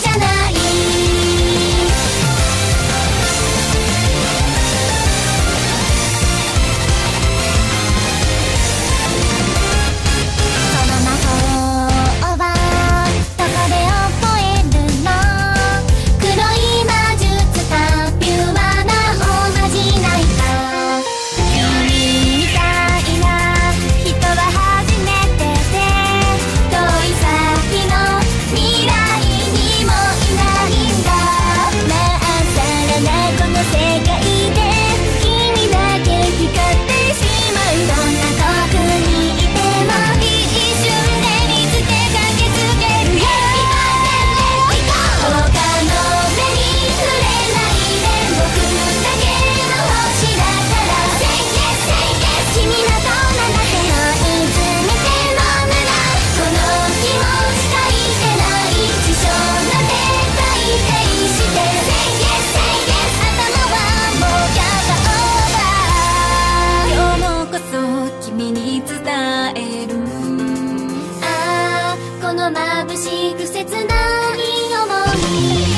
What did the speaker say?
じゃないしく切ない想い